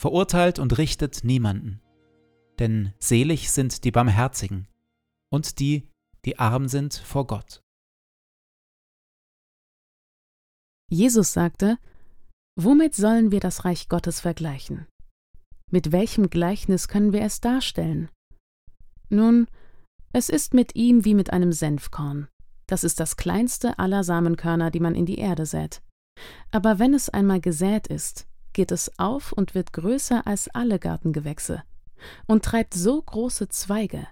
verurteilt und richtet niemanden. Denn selig sind die Barmherzigen und die, die arm sind vor Gott. Jesus sagte, Womit sollen wir das Reich Gottes vergleichen? Mit welchem Gleichnis können wir es darstellen? Nun, es ist mit ihm wie mit einem Senfkorn. Das ist das kleinste aller Samenkörner, die man in die Erde sät. Aber wenn es einmal gesät ist, geht es auf und wird größer als alle Gartengewächse und treibt so große Zweige,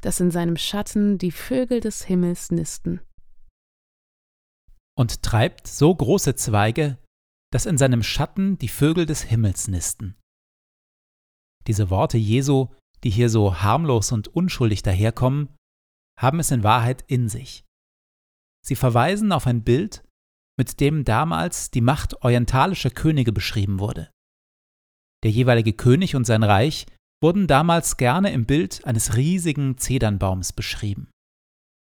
dass in seinem Schatten die Vögel des Himmels nisten. Und treibt so große Zweige, dass in seinem Schatten die Vögel des Himmels nisten. Diese Worte Jesu, die hier so harmlos und unschuldig daherkommen, haben es in Wahrheit in sich. Sie verweisen auf ein Bild, mit dem damals die Macht orientalischer Könige beschrieben wurde. Der jeweilige König und sein Reich wurden damals gerne im Bild eines riesigen Zedernbaums beschrieben.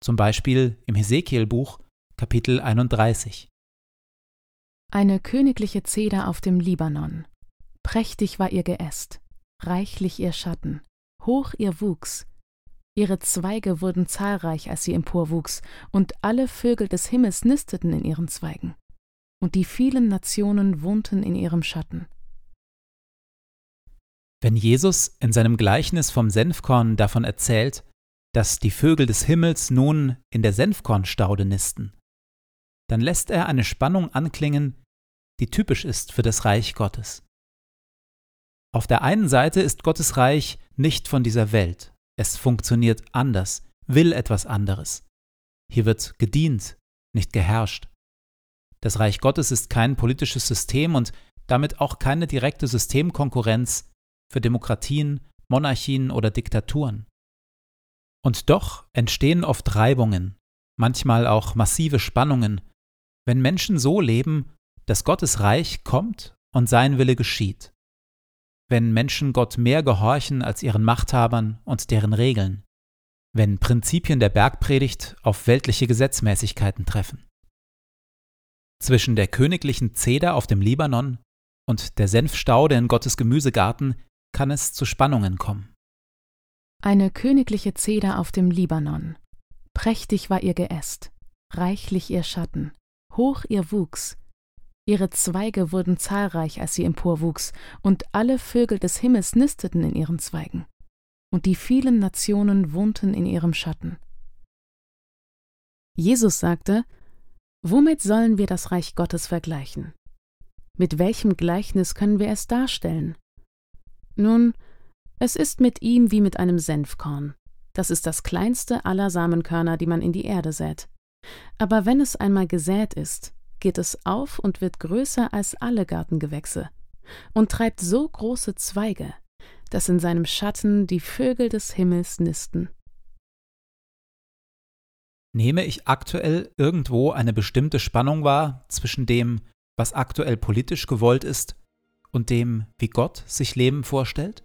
Zum Beispiel im Hesekielbuch Kapitel 31. Eine königliche Zeder auf dem Libanon. Prächtig war ihr Geäst, reichlich ihr Schatten, hoch ihr Wuchs, Ihre Zweige wurden zahlreich, als sie emporwuchs, und alle Vögel des Himmels nisteten in ihren Zweigen, und die vielen Nationen wohnten in ihrem Schatten. Wenn Jesus in seinem Gleichnis vom Senfkorn davon erzählt, dass die Vögel des Himmels nun in der Senfkornstaude nisten, dann lässt er eine Spannung anklingen, die typisch ist für das Reich Gottes. Auf der einen Seite ist Gottes Reich nicht von dieser Welt, es funktioniert anders, will etwas anderes. Hier wird gedient, nicht geherrscht. Das Reich Gottes ist kein politisches System und damit auch keine direkte Systemkonkurrenz für Demokratien, Monarchien oder Diktaturen. Und doch entstehen oft Reibungen, manchmal auch massive Spannungen, wenn Menschen so leben, dass Gottes Reich kommt und sein Wille geschieht. Wenn Menschen Gott mehr gehorchen als ihren Machthabern und deren Regeln. Wenn Prinzipien der Bergpredigt auf weltliche Gesetzmäßigkeiten treffen. Zwischen der königlichen Zeder auf dem Libanon und der Senfstaude in Gottes Gemüsegarten kann es zu Spannungen kommen. Eine königliche Zeder auf dem Libanon. Prächtig war ihr Geäst, reichlich ihr Schatten, hoch ihr Wuchs. Ihre Zweige wurden zahlreich, als sie emporwuchs, und alle Vögel des Himmels nisteten in ihren Zweigen. Und die vielen Nationen wohnten in ihrem Schatten. Jesus sagte, Womit sollen wir das Reich Gottes vergleichen? Mit welchem Gleichnis können wir es darstellen? Nun, es ist mit ihm wie mit einem Senfkorn. Das ist das kleinste aller Samenkörner, die man in die Erde sät. Aber wenn es einmal gesät ist, geht es auf und wird größer als alle Gartengewächse und treibt so große Zweige, dass in seinem Schatten die Vögel des Himmels nisten. Nehme ich aktuell irgendwo eine bestimmte Spannung wahr zwischen dem, was aktuell politisch gewollt ist, und dem, wie Gott sich Leben vorstellt?